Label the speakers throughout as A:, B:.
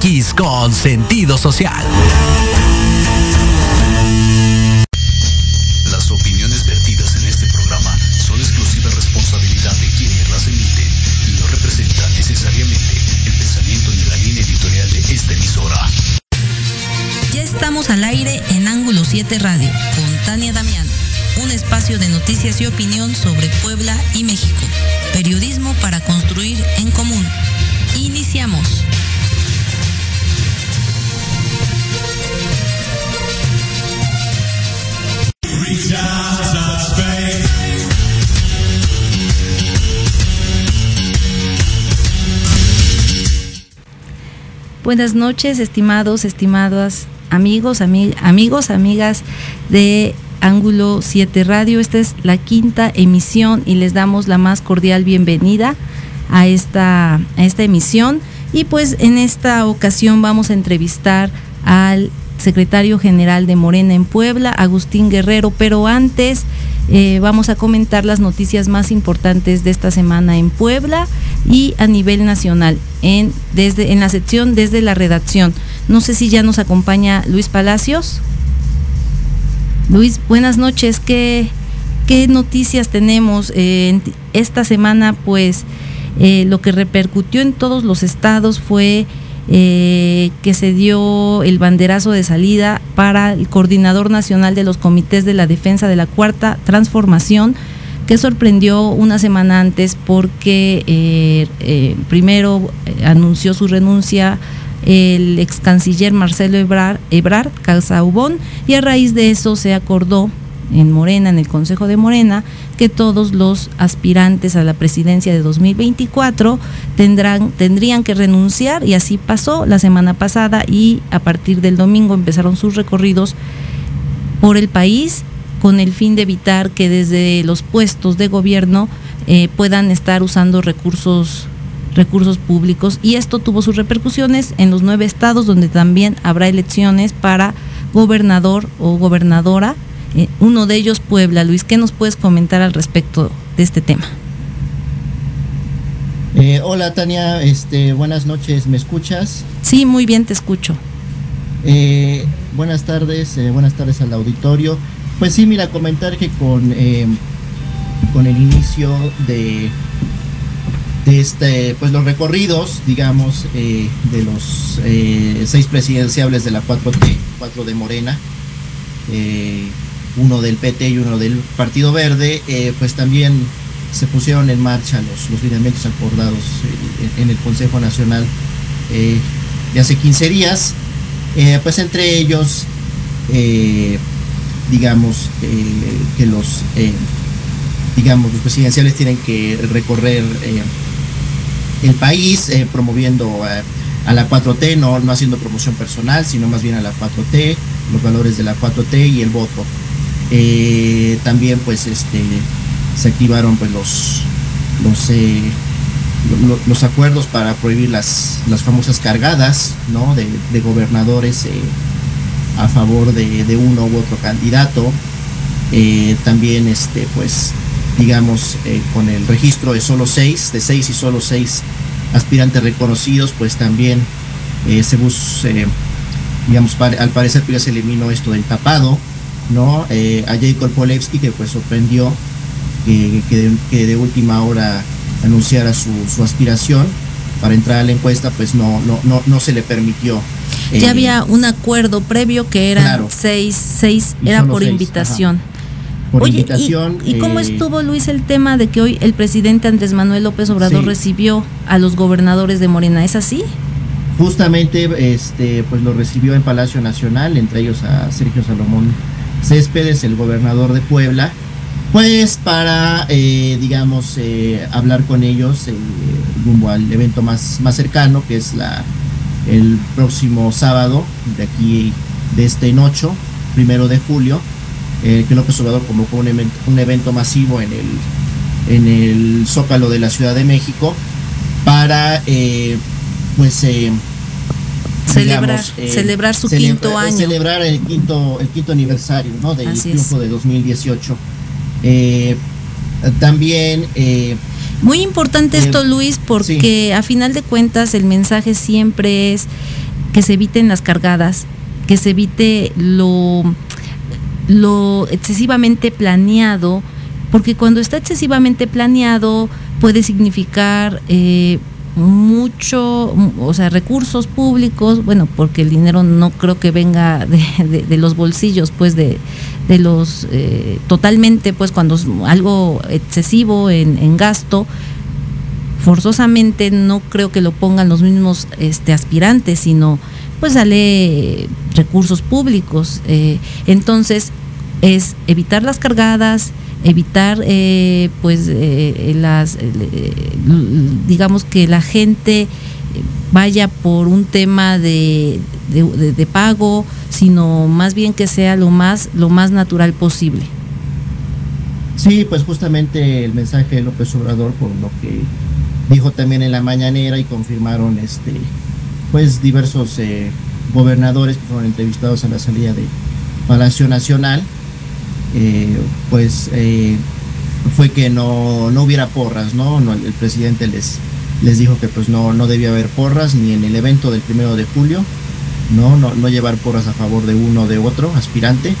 A: MX con sentido social.
B: Las opiniones vertidas en este programa son exclusiva responsabilidad de quienes las emiten y no representan necesariamente el pensamiento ni la línea editorial de esta emisora.
C: Ya estamos al aire en Ángulo 7 Radio con Tania Damián, un espacio de noticias y opinión sobre Puebla y México. Buenas noches, estimados, estimadas amigos, amigos, amigas de Ángulo 7 Radio. Esta es la quinta emisión y les damos la más cordial bienvenida a esta, a esta emisión. Y pues en esta ocasión vamos a entrevistar al secretario general de Morena en Puebla, Agustín Guerrero, pero antes eh, vamos a comentar las noticias más importantes de esta semana en Puebla y a nivel nacional, en, desde, en la sección desde la redacción. No sé si ya nos acompaña Luis Palacios. Luis, buenas noches. ¿Qué, qué noticias tenemos? Eh, esta semana, pues, eh, lo que repercutió en todos los estados fue eh, que se dio el banderazo de salida para el coordinador nacional de los comités de la defensa de la cuarta transformación, que sorprendió una semana antes porque eh, primero anunció su renuncia el ex canciller Marcelo Ebrard, Ebrard Calzaubón y a raíz de eso se acordó en Morena, en el Consejo de Morena, que todos los aspirantes a la presidencia de 2024 tendrán, tendrían que renunciar y así pasó la semana pasada y a partir del domingo empezaron sus recorridos por el país con el fin de evitar que desde los puestos de gobierno eh, puedan estar usando recursos recursos públicos. Y esto tuvo sus repercusiones en los nueve estados donde también habrá elecciones para gobernador o gobernadora uno de ellos Puebla. Luis, ¿qué nos puedes comentar al respecto de este tema?
D: Eh, hola Tania, este, buenas noches, ¿me escuchas?
C: Sí, muy bien, te escucho.
D: Eh, buenas tardes, buenas tardes al auditorio. Pues sí, mira, comentar que con, con el inicio de, de este, pues los recorridos, digamos, de los seis presidenciables de la 4T, 4 de Morena, uno del PT y uno del Partido Verde, eh, pues también se pusieron en marcha los, los lineamientos acordados eh, en, el Consejo Nacional eh, de hace 15 días, pues entre ellos, digamos, que los, digamos, los presidenciales tienen que recorrer el país promoviendo a la 4T, no, no haciendo promoción personal, sino más bien a la 4T, los valores de la 4T y el voto. Eh, también pues este se activaron pues los los eh, los acuerdos para prohibir las, las famosas cargadas ¿no? de, gobernadores eh, a favor de, uno u otro candidato también este pues digamos con el registro de solo seis de seis y solo seis aspirantes reconocidos pues también se bus digamos al parecer pues, ya se eliminó esto del tapado ¿no? Eh, a Jacob Polewski que pues sorprendió que, de, última hora anunciara su, aspiración para entrar a la encuesta, pues no, no, no, no se le permitió.
C: ya eh, había un acuerdo previo que eran seis, seis, era por invitación.
D: Por invitación.
C: ¿y, cómo eh, estuvo Luis el tema de que hoy el presidente Andrés Manuel López Obrador recibió a los gobernadores de Morena? ¿Es así?
D: Justamente, este, pues lo recibió en Palacio Nacional, entre ellos a Sergio Salomón Céspedes, el gobernador de Puebla, pues para, eh, digamos, eh, hablar con ellos eh, rumbo al evento más, más cercano, que es la, el próximo sábado, de aquí, de este noche, primero de julio, que López Obrador convocó un evento, un evento masivo en el, en el Zócalo de la Ciudad de México para, pues,
C: celebrar, eh, celebrar su quinto año.
D: Celebrar el quinto, el quinto aniversario ¿no? del triunfo de 2018. Eh, también, eh,
C: Muy importante esto, Luis, porque a final de cuentas el mensaje siempre es que se eviten las cargadas, que se evite lo, lo excesivamente planeado, porque cuando está excesivamente planeado puede significar eh, mucho, o sea, recursos públicos, bueno, porque el dinero no creo que venga de, los bolsillos, pues de, de los, eh, totalmente, pues cuando es algo excesivo en, en, gasto, forzosamente no creo que lo pongan los mismos este, aspirantes, sino pues sale recursos públicos. Eh, entonces, es evitar las cargadas, evitar eh, pues eh, las digamos que la gente vaya por un tema de, de, pago sino más bien que sea lo más lo más natural posible.
D: Sí pues justamente el mensaje de López Obrador por lo que dijo también en la mañanera y confirmaron este pues diversos eh, gobernadores que fueron entrevistados a la salida de Palacio Nacional eh, pues eh, fue que no, no hubiera porras, ¿no? El presidente les, les dijo que pues no, no debía haber porras ni en el evento del primero de julio, ¿no? No, llevar porras a favor de uno o de otro aspirante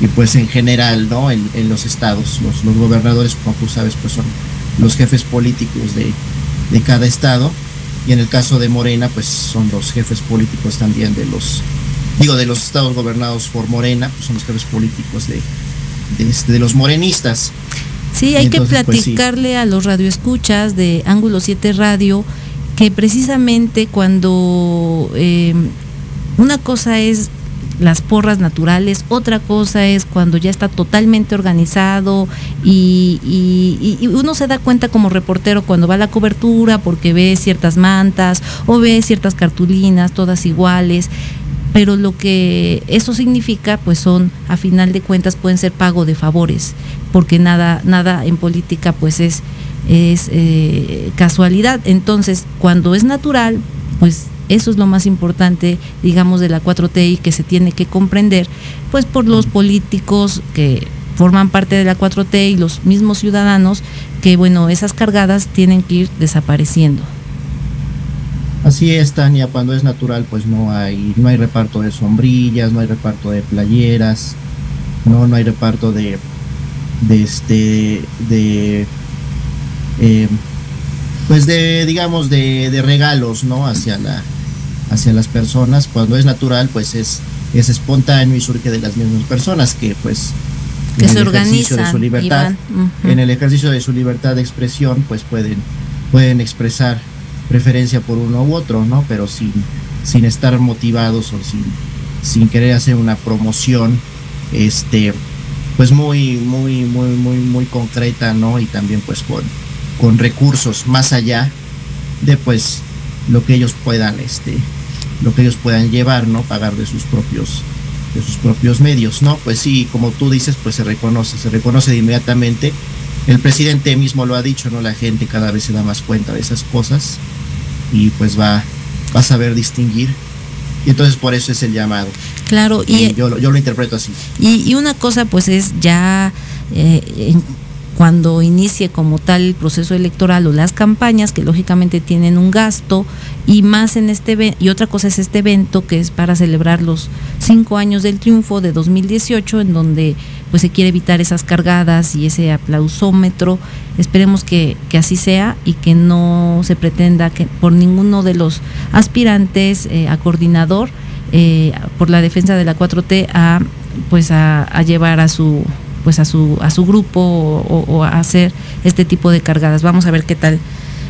D: y pues en general, ¿no? En, en los estados, los, los, gobernadores, como tú sabes, pues son los jefes políticos de, de cada estado y en el caso de Morena, pues son los jefes políticos también de los, digo, de los estados gobernados por Morena, pues son los jefes políticos de, de, los morenistas.
C: Sí, hay que pues, platicarle a los radioescuchas de Ángulo 7 Radio que precisamente cuando eh, una cosa es las porras naturales, otra cosa es cuando ya está totalmente organizado y, y, uno se da cuenta como reportero cuando va a la cobertura porque ve ciertas mantas o ve ciertas cartulinas todas iguales pero lo que eso significa pues son a final de cuentas pueden ser pago de favores porque nada nada en política pues es es eh, casualidad. Entonces cuando es natural pues eso es lo más importante digamos de la 4T y que se tiene que comprender pues por los políticos que forman parte de la 4T y los mismos ciudadanos que bueno esas cargadas tienen que ir desapareciendo
D: Así es, Tania, cuando es natural, pues no hay, no hay reparto de sombrillas, no hay reparto de playeras, no, no hay reparto de, de este, de, eh, pues de, digamos, de, de, regalos, ¿no? Hacia la, hacia las personas. Cuando es natural, pues es, es espontáneo y surge de las mismas personas que, pues,
C: que en se el ejercicio
D: de su libertad, en el ejercicio de su libertad de expresión, pues pueden, pueden expresar preferencia por uno u otro, ¿no? Pero sin, sin estar motivados o sin, sin querer hacer una promoción, este, pues muy, muy, muy, muy, muy concreta, ¿no? Y también pues con, con recursos más allá de pues lo que ellos puedan, este, lo que ellos puedan llevar, ¿no? Pagar de sus propios, de sus propios medios, ¿no? Pues sí, como tú dices, pues se reconoce, se reconoce de inmediatamente. El presidente mismo lo ha dicho, ¿no? La gente cada vez se da más cuenta de esas cosas y pues va, va a saber distinguir. Y entonces por eso es el llamado.
C: Claro, y,
D: yo, yo, lo interpreto así.
C: Y, y, una cosa pues es ya eh, cuando inicie como tal el proceso electoral o las campañas, que lógicamente tienen un gasto, y más en este y otra cosa es este evento que es para celebrar los cinco años del triunfo de 2018, en donde pues se quiere evitar esas cargadas y ese aplausómetro. Esperemos que, que así sea y que no se pretenda que por ninguno de los aspirantes eh, a coordinador eh, por la defensa de la 4T a pues a, a llevar a su pues a su, a su grupo o, a hacer este tipo de cargadas. Vamos a ver qué tal.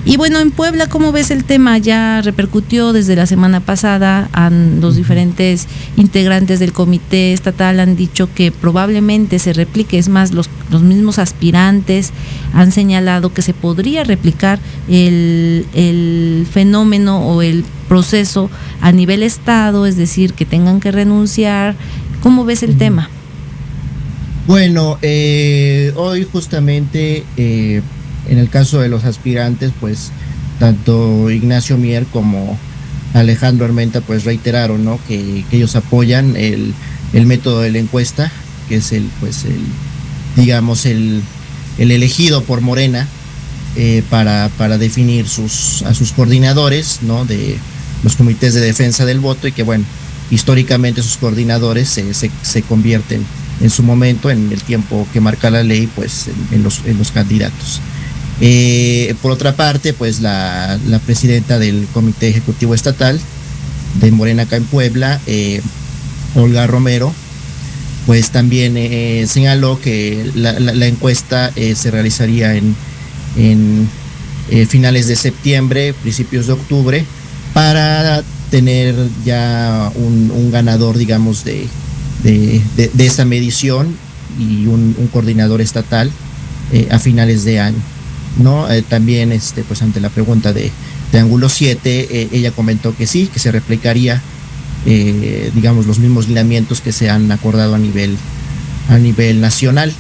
C: Y bueno, en Puebla, ¿cómo ves el tema? Ya repercutió desde la semana pasada, han, los diferentes integrantes del comité estatal han dicho que probablemente se replique, es más, los, los mismos aspirantes han señalado que se podría replicar el, el fenómeno o el proceso a nivel estado, es decir, que tengan que renunciar. ¿Cómo ves el tema?
D: Bueno, eh, hoy justamente eh, en el caso de los aspirantes, pues tanto Ignacio Mier como Alejandro Armenta pues reiteraron ¿no? que, ellos apoyan el, el, método de la encuesta, que es el, pues el, digamos, el, el elegido por Morena para, para, definir sus, a sus coordinadores ¿no? de los comités de defensa del voto y que bueno, históricamente sus coordinadores se, se, convierten en su momento, en el tiempo que marca la ley, pues en, los, en los, candidatos. Eh, por otra parte, pues la, presidenta del Comité Ejecutivo Estatal de Morena acá en Puebla, eh, Olga Romero, pues también eh, señaló que la, encuesta se realizaría en, finales de septiembre, principios de octubre, para tener ya un, ganador, digamos, de, esa medición y un, coordinador estatal a finales de año. Eh, también, este, pues ante la pregunta de, de Ángulo 7, eh, ella comentó que sí, que se replicaría, digamos, los mismos lineamientos que se han acordado a nivel, a nivel nacional.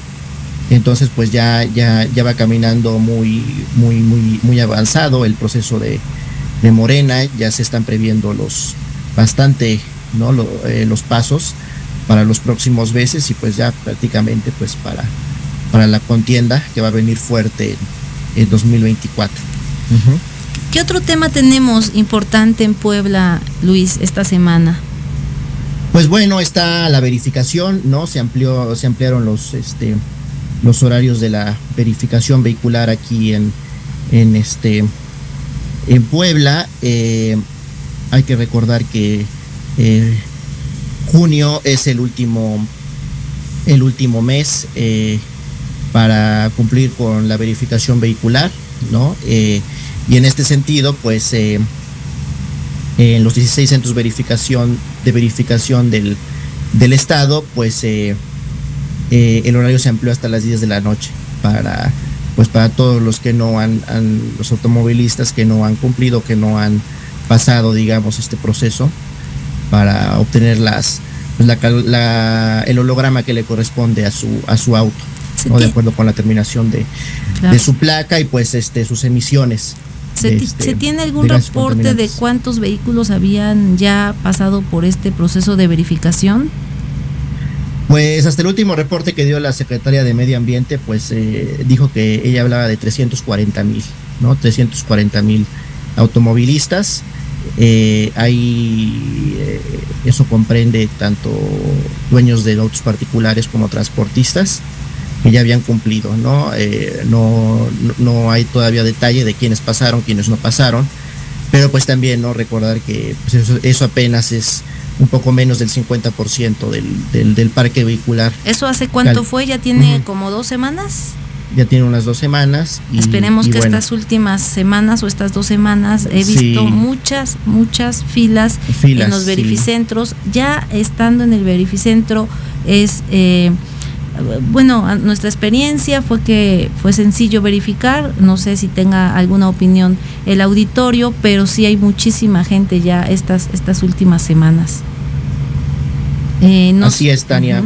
D: Entonces, pues ya, ya, ya va caminando muy, muy, muy, muy avanzado el proceso de, de Morena, ya se están previendo los bastante ¿no? Eh, los pasos para los próximos meses y pues ya prácticamente pues para, para la contienda que va a venir fuerte 2024.
C: ¿Qué otro tema tenemos importante en Puebla, Luis, esta semana?
D: Pues bueno, está la verificación, ¿no? Se amplió, se ampliaron los este los horarios de la verificación vehicular aquí en, en este en Puebla eh, hay que recordar que eh, junio es el último, el último mes eh, para cumplir con la verificación vehicular, ¿no? y en este sentido, pues en los 16 centros de verificación del, Estado, pues el horario se amplió hasta las 10 de la noche para pues para todos los que no han, los automovilistas que no han cumplido, que no han pasado, digamos, este proceso para obtener las pues, el holograma que le corresponde a su a su auto, de acuerdo con la terminación de, de, su placa y pues este sus emisiones.
C: ¿Se, este, tiene algún reporte de cuántos vehículos habían ya pasado por este proceso de verificación?
D: Pues hasta el último reporte que dio la secretaria de Medio Ambiente, pues eh, dijo que ella hablaba de 340 mil, ¿no? 340 mil automovilistas. Eh, ahí eh, eso comprende tanto dueños de autos particulares como transportistas ya habían cumplido, ¿no? no, no hay todavía detalle de quiénes pasaron, quiénes no pasaron, pero pues también no recordar que pues, eso, eso apenas es un poco menos del 50% del, del, del, parque vehicular.
C: ¿Eso hace cuánto fue? ¿Ya tiene como dos semanas?
D: Ya tiene unas dos semanas.
C: Y, Esperemos que estas últimas semanas o estas dos semanas he visto muchas, muchas filas, en los verificentros. Ya estando en el verificentro es... Eh, bueno, nuestra experiencia fue que fue sencillo verificar, no sé si tenga alguna opinión el auditorio, pero sí hay muchísima gente ya estas, estas últimas semanas.
D: Eh, Así es, Tania.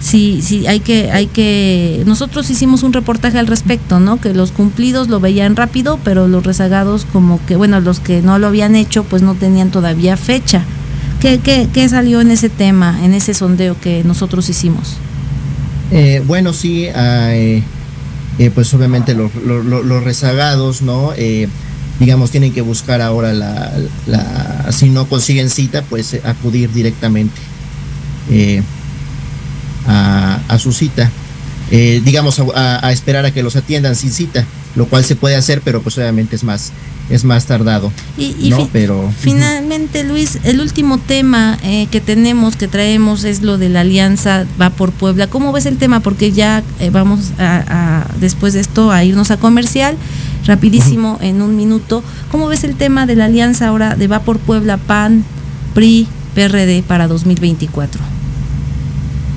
C: Sí, sí, hay que, hay que, nosotros hicimos un reportaje al respecto, ¿no? Que los cumplidos lo veían rápido, pero los rezagados como que, bueno, los que no lo habían hecho, pues no tenían todavía fecha. ¿Qué, qué, qué salió en ese tema, en ese sondeo que nosotros hicimos?
D: Eh, bueno, sí, eh, pues obviamente los, rezagados, ¿no? Eh, digamos, tienen que buscar ahora la, si no consiguen cita, pues acudir directamente a, a, su cita. digamos, a, esperar a que los atiendan sin cita, lo cual se puede hacer, pero pues obviamente es más, es más tardado.
C: Y, ¿no? Pero finalmente, Luis, el último tema eh, que tenemos, que traemos, es lo de la alianza Va por Puebla. ¿Cómo ves el tema? Porque ya eh, vamos a, después de esto a irnos a comercial, rapidísimo, en un minuto. ¿Cómo ves el tema de la alianza ahora de Va por Puebla, PAN, PRI, PRD para 2024?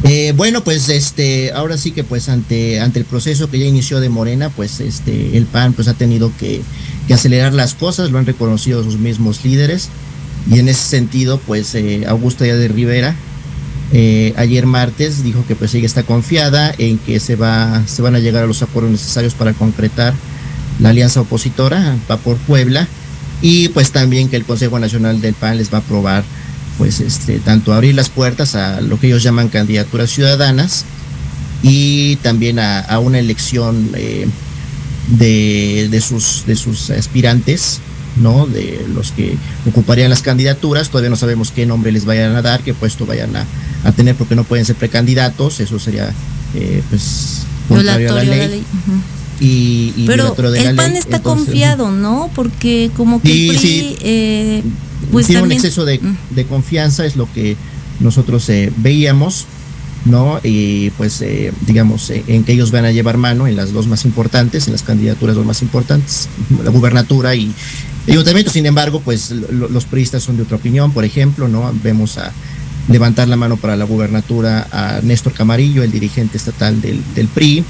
D: Eh, bueno, pues este, ahora sí que pues ante, ante el proceso que ya inició de Morena, pues este, el PAN pues ha tenido que, acelerar las cosas, lo han reconocido sus mismos líderes, y en ese sentido, pues eh, Augusto de Rivera, eh, ayer martes dijo que pues ella está confiada en que se va, se van a llegar a los acuerdos necesarios para concretar la alianza opositora, va por Puebla, y pues también que el Consejo Nacional del PAN les va a aprobar pues este, tanto abrir las puertas a lo que ellos llaman candidaturas ciudadanas y también a, una elección eh, de, de, sus, de sus aspirantes, ¿no? De los que ocuparían las candidaturas. Todavía no sabemos qué nombre les vayan a dar, qué puesto vayan a, a tener, porque no pueden ser precandidatos. Eso sería, eh, pues, contrario a la ley. La ley. Uh -huh. Y, y,
C: Pero el PAN ley. está Entonces, confiado, ¿no? Porque como que el PRI,
D: sí.
C: eh, pues
D: tiene
C: también,
D: un exceso de, de, confianza, es lo que nosotros eh, veíamos. ¿no? Y pues, eh, digamos, eh, en que ellos van a llevar mano en las dos más importantes, en las candidaturas dos más importantes, la gubernatura y el ayuntamiento. Sin embargo, pues lo, los priistas son de otra opinión, por ejemplo, ¿no? Vemos a levantar la mano para la gubernatura a Néstor Camarillo, el dirigente estatal del, del PRI.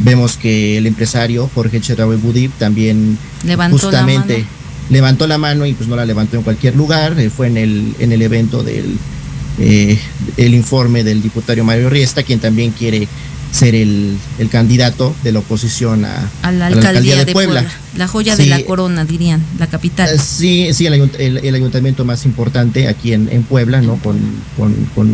D: Vemos que el empresario Jorge Chedraui Budip también
C: Levantó
D: justamente
C: la
D: levantó la mano y pues no la levantó en cualquier lugar, eh, fue en el, en el evento del eh, el informe del diputado Mario Riesta, quien también quiere ser el, el candidato de la oposición a,
C: a, la, alcaldía a la, alcaldía de, de Puebla. Puebla. La joya sí, de la corona, dirían, la capital.
D: Uh, sí, sí, el, el, el, ayuntamiento más importante aquí en, en Puebla, ¿no? Con, con, con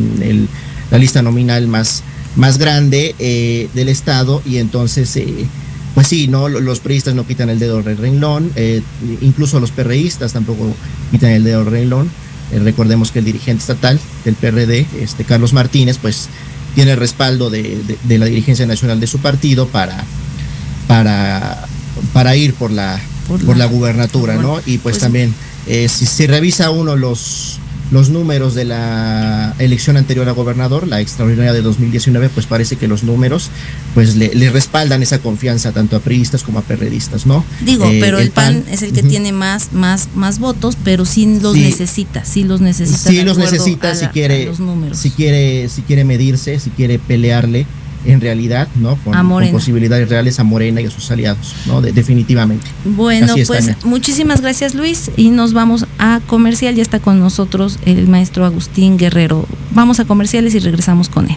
D: la lista nominal más, más grande eh, del estado y entonces... Eh, pues sí, no, los priistas no quitan el dedo del renglón, eh, incluso los perreístas tampoco quitan el dedo del renglón. Recordemos que el dirigente estatal del PRD, este Carlos Martínez, pues tiene el respaldo de, de, de la dirigencia nacional de su partido para, para, para ir por la, por, por la, la, gubernatura, ¿no? Y pues, pues también, si se revisa uno los, los números de la elección anterior a gobernador, la extraordinaria de 2019, pues parece que los números pues le, le respaldan esa confianza tanto a priistas como a perredistas, ¿no?
C: Digo, eh, pero el, PAN, PAN, es el que uh -huh. tiene más, más, más votos, pero sí los sí. necesita, sí los necesita.
D: Sí los necesita si quiere, si quiere, si quiere medirse, si quiere pelearle en realidad, ¿no? Con, con, posibilidades reales a Morena y a sus aliados, ¿no? De, definitivamente.
C: Bueno, es, pues Tania. muchísimas gracias Luis y nos vamos a comercial. Ya está con nosotros el maestro Agustín Guerrero. Vamos a comerciales y regresamos con él.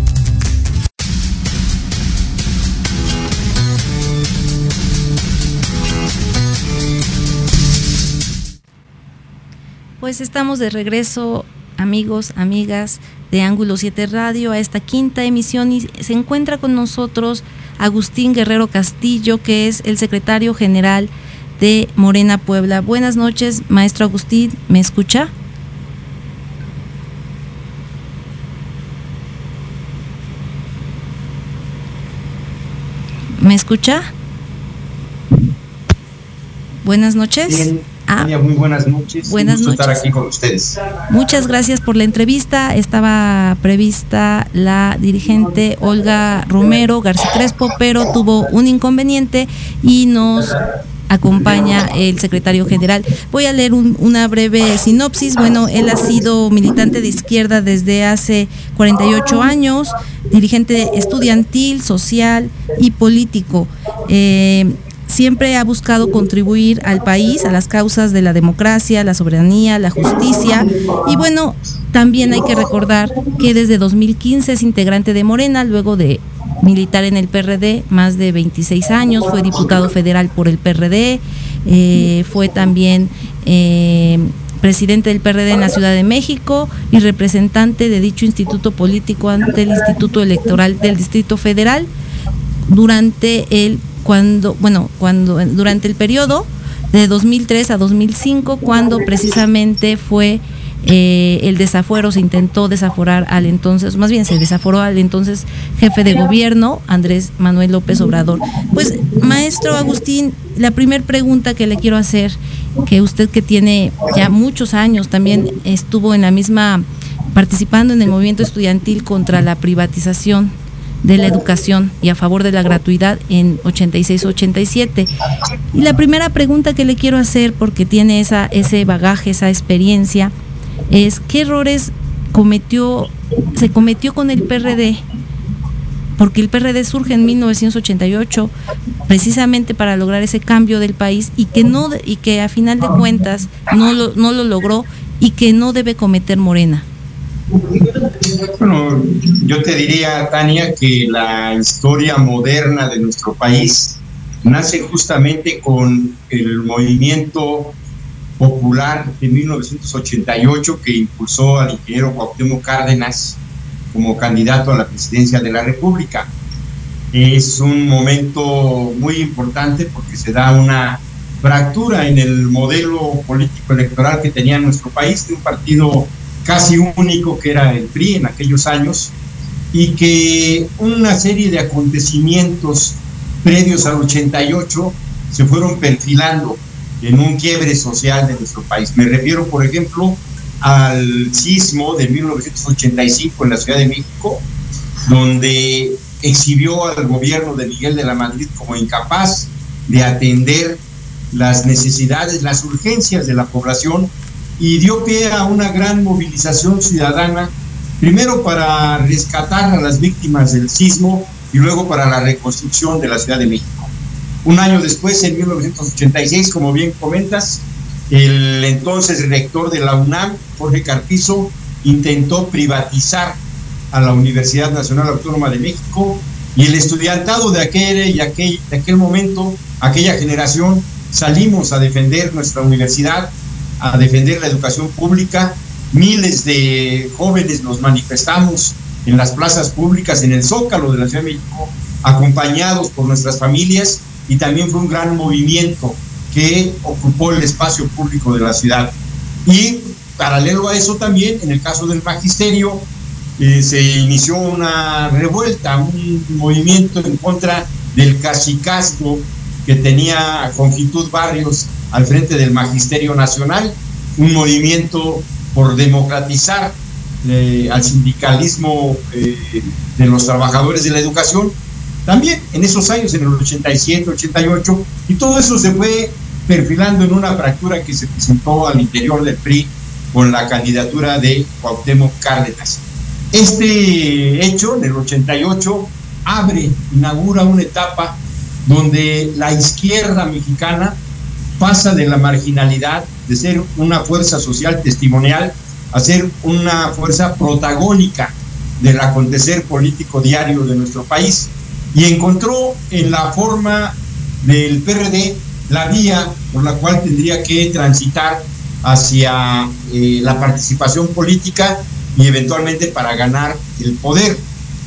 C: Pues estamos de regreso, amigos, amigas de Ángulo 7 Radio, a esta quinta emisión y se encuentra con nosotros Agustín Guerrero Castillo, que es el secretario general de Morena Puebla. Buenas noches, maestro Agustín, ¿me escucha? ¿Me escucha? Buenas noches.
E: Bien. Ah, muy buenas noches.
C: Buenas noches.
E: estar aquí con ustedes.
C: Muchas gracias por la entrevista. Estaba prevista la dirigente Olga Romero García Crespo, pero tuvo un inconveniente y nos acompaña el secretario general. Voy a leer un, una breve sinopsis. Bueno, él ha sido militante de izquierda desde hace 48 años, dirigente estudiantil, social y político. Eh, siempre ha buscado contribuir al país, a las causas de la democracia, la soberanía, la justicia. Y bueno, también hay que recordar que desde 2015 es integrante de Morena, luego de militar en el PRD más de 26 años, fue diputado federal por el PRD, eh, fue también eh, presidente del PRD en la Ciudad de México y representante de dicho instituto político ante el Instituto Electoral del Distrito Federal durante el cuando bueno cuando durante el periodo de 2003 a 2005 cuando precisamente fue eh, el desafuero, se intentó desaforar al entonces, más bien se desaforó al entonces jefe de gobierno, Andrés Manuel López Obrador. Pues, maestro Agustín, la primera pregunta que le quiero hacer, que usted que tiene ya muchos años, también estuvo en la misma, participando en el movimiento estudiantil contra la privatización de la educación y a favor de la gratuidad en 86-87. Y la primera pregunta que le quiero hacer, porque tiene esa, ese bagaje, esa experiencia, es qué errores cometió, se cometió con el PRD, porque el PRD surge en 1988 precisamente para lograr ese cambio del país y que no y que a final de cuentas no lo, no lo logró y que no debe cometer Morena.
E: Bueno, yo te diría, Tania, que la historia moderna de nuestro país nace justamente con el movimiento popular de 1988 que impulsó al ingeniero Cuauhtémoc Cárdenas como candidato a la presidencia de la República. Es un momento muy importante porque se da una fractura en el modelo político electoral que tenía nuestro país, de un partido casi único que era el PRI en aquellos años, y que una serie de acontecimientos previos al 88 se fueron perfilando en un quiebre social de nuestro país. Me refiero, por ejemplo, al sismo de 1985 en la Ciudad de México, donde exhibió al gobierno de Miguel de la Madrid como incapaz de atender las necesidades, las urgencias de la población y dio pie a una gran movilización ciudadana, primero para rescatar a las víctimas del sismo y luego para la reconstrucción de la Ciudad de México. Un año después, en 1986, como bien comentas, el entonces rector de la UNAM, Jorge Carpizo, intentó privatizar a la Universidad Nacional Autónoma de México y el estudiantado de aquel, y aquel, aquel momento, aquella generación, salimos a defender nuestra universidad, a defender la educación pública. Miles de jóvenes nos manifestamos en las plazas públicas, en el Zócalo de la Ciudad de México, acompañados por nuestras familias y también fue un gran movimiento que ocupó el espacio público de la ciudad. Y paralelo a eso también, en el caso del magisterio, eh, se inició una revuelta, un movimiento en contra del cacicazgo que tenía Confitud Barrios al frente del Magisterio Nacional, un movimiento por democratizar eh, al sindicalismo eh, de los trabajadores de la educación también en esos años, en el 87, 88, y todo eso se fue perfilando en una fractura que se presentó al interior del PRI con la candidatura de Cuauhtémoc Cárdenas. Este hecho, en el 88, abre, inaugura una etapa donde la izquierda mexicana pasa de la marginalidad, de ser una fuerza social testimonial, a ser una fuerza protagónica del acontecer político diario de nuestro país y encontró en la forma del PRD la vía por la cual tendría que transitar hacia eh, la participación política y eventualmente para ganar el poder.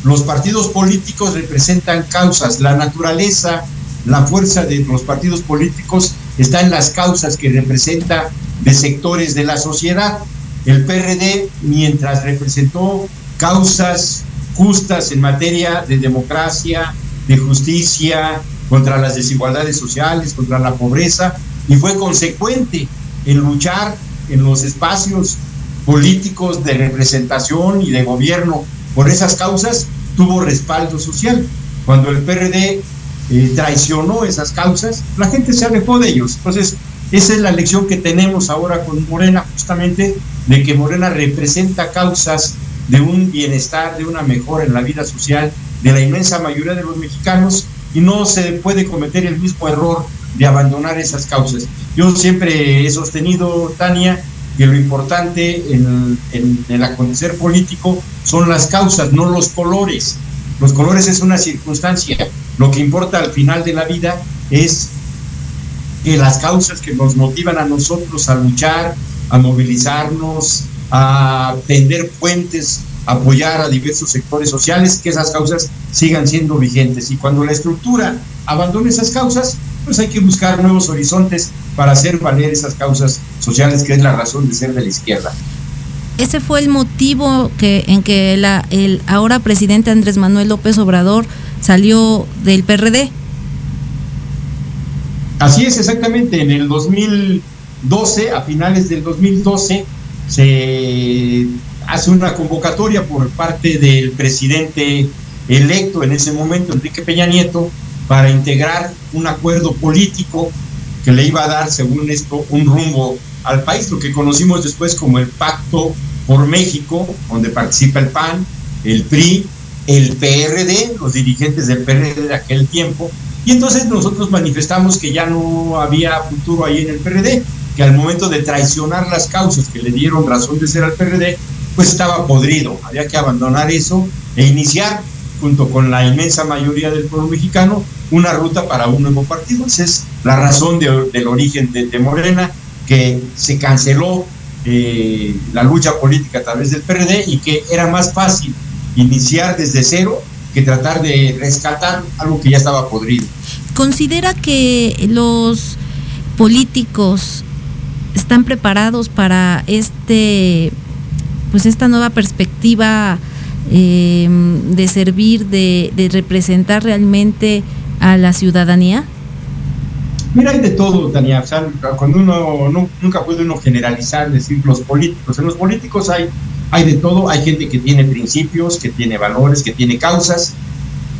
E: Los partidos políticos representan causas, la naturaleza, la fuerza de los partidos políticos está en las causas que representa de sectores de la sociedad. El PRD, mientras representó causas justas en materia de democracia, de justicia, contra las desigualdades sociales, contra la pobreza, y fue consecuente en luchar en los espacios políticos de representación y de gobierno por esas causas, tuvo respaldo social. Cuando el PRD eh, traicionó esas causas, la gente se alejó de ellos. Entonces, esa es la lección que tenemos ahora con Morena, justamente, de que Morena representa causas de un bienestar, de una mejora en la vida social de la inmensa mayoría de los mexicanos y no se puede cometer el mismo error de abandonar esas causas. Yo siempre he sostenido, Tania, que lo importante en, en, el acontecer político son las causas, no los colores. Los colores es una circunstancia. Lo que importa al final de la vida es que las causas que nos motivan a nosotros a luchar, a movilizarnos, a tender puentes, apoyar a diversos sectores sociales, que esas causas sigan siendo vigentes. Y cuando la estructura abandone esas causas, pues hay que buscar nuevos horizontes para hacer valer esas causas sociales, que es la razón de ser de la izquierda.
C: Ese fue el motivo en que el ahora presidente Andrés Manuel López Obrador salió del PRD.
E: Así es, exactamente. En el 2012, a finales del 2012, se hace una convocatoria por parte del presidente electo en ese momento, Enrique Peña Nieto, para integrar un acuerdo político que le iba a dar, según esto, un rumbo al país, lo que conocimos después como el Pacto por México, donde participa el PAN, el PRI, el PRD, los dirigentes del PRD de aquel tiempo, y entonces nosotros manifestamos que ya no había futuro ahí en el PRD, que al momento de traicionar las causas que le dieron razón de ser al PRD, pues estaba podrido, había que abandonar eso e iniciar, junto con la inmensa mayoría del pueblo mexicano, una ruta para un nuevo partido. Esa es la razón del origen de, Morena, que se canceló eh, la lucha política a través del PRD y que era más fácil iniciar desde cero que tratar de rescatar algo que ya estaba podrido.
C: ¿Considera que los políticos están preparados para este pues esta nueva perspectiva eh, de servir, de, representar realmente a la ciudadanía?
E: Mira, hay de todo, Tania. cuando uno nunca puede uno generalizar, decir los políticos. En los políticos hay, hay de todo. Hay gente que tiene principios, que tiene valores, que tiene causas.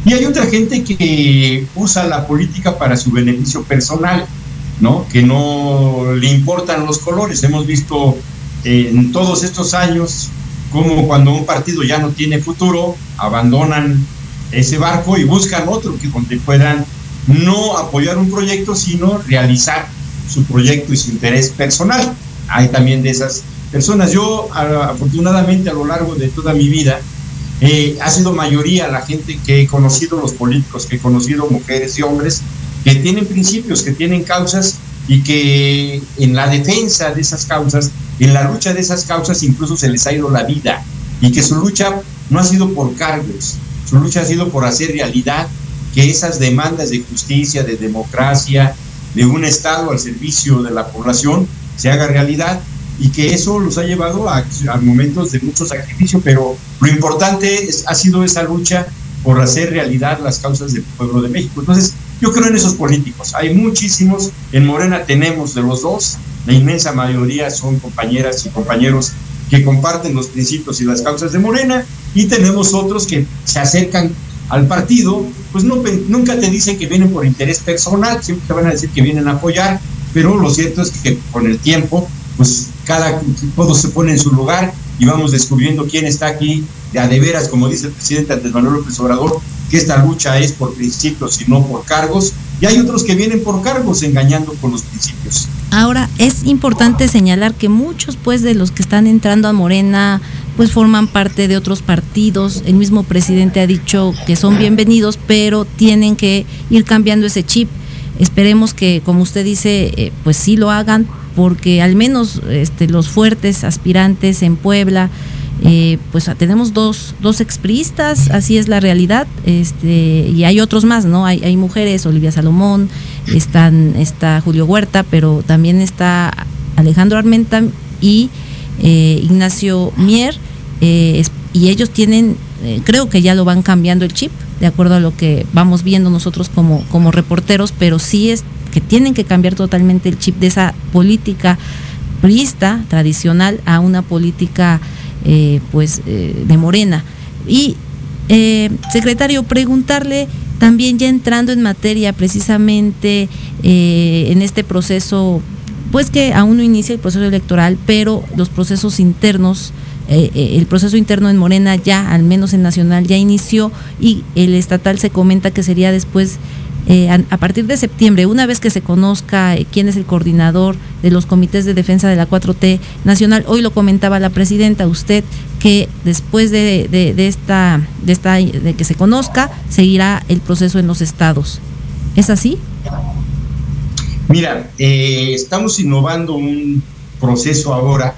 E: Y hay otra gente que usa la política para su beneficio personal, ¿no? Que no le importan los colores. Hemos visto en todos estos años como cuando un partido ya no tiene futuro, abandonan ese barco y buscan otro que puedan no apoyar un proyecto, sino realizar su proyecto y su interés personal. Hay también de esas personas. Yo, afortunadamente, a lo largo de toda mi vida, eh, ha sido mayoría la gente que he conocido, los políticos que he conocido, mujeres y hombres, que tienen principios, que tienen causas y que en la defensa de esas causas, en la lucha de esas causas incluso se les ha ido la vida y que su lucha no ha sido por cargos, su lucha ha sido por hacer realidad que esas demandas de justicia, de democracia, de un Estado al servicio de la población se haga realidad y que eso los ha llevado a, momentos de mucho sacrificio, pero lo importante ha sido esa lucha por hacer realidad las causas del pueblo de México. Entonces, yo creo en esos políticos. Hay muchísimos. En Morena tenemos de los dos. La inmensa mayoría son compañeras y compañeros que comparten los principios y las causas de Morena. Y tenemos otros que se acercan al partido, pues no, nunca te dicen que vienen por interés personal, siempre te van a decir que vienen a apoyar, pero lo cierto es que con el tiempo, pues cada todo se pone en su lugar y vamos descubriendo quién está aquí de a de veras, como dice el presidente Andrés Manuel López Obrador, que esta lucha es por principios y no por cargos, y hay otros que vienen por cargos engañando con los principios.
C: Ahora, es importante señalar que muchos pues de los que están entrando a Morena pues forman parte de otros partidos. El mismo presidente ha dicho que son bienvenidos, pero tienen que ir cambiando ese chip. Esperemos que, como usted dice, eh, pues sí lo hagan, porque al menos este, los fuertes aspirantes en Puebla, eh, pues tenemos dos, dos expristas, así es la realidad, este, y hay otros más, ¿no? Hay, hay mujeres, Olivia Salomón, están, está Julio Huerta, pero también está Alejandro Armenta y eh, Ignacio Mier, eh, y ellos tienen, creo que ya lo van cambiando el chip, de acuerdo a lo que vamos viendo nosotros como, como reporteros, pero sí es que tienen que cambiar totalmente el chip de esa política priista tradicional a una política eh, pues eh, de Morena. Y eh, secretario, preguntarle también ya entrando en materia precisamente en este proceso, pues que aún no inicia el proceso electoral, pero los procesos internos, el proceso interno en Morena ya, al menos en Nacional, ya inició y el estatal se comenta que sería después eh, a, partir de septiembre, una vez que se conozca eh, quién es el coordinador de los comités de defensa de la 4T nacional, hoy lo comentaba la presidenta, usted, que después de, esta, de esta, de que se conozca, seguirá el proceso en los estados. ¿Es así?
E: Mira, eh, estamos innovando un proceso ahora,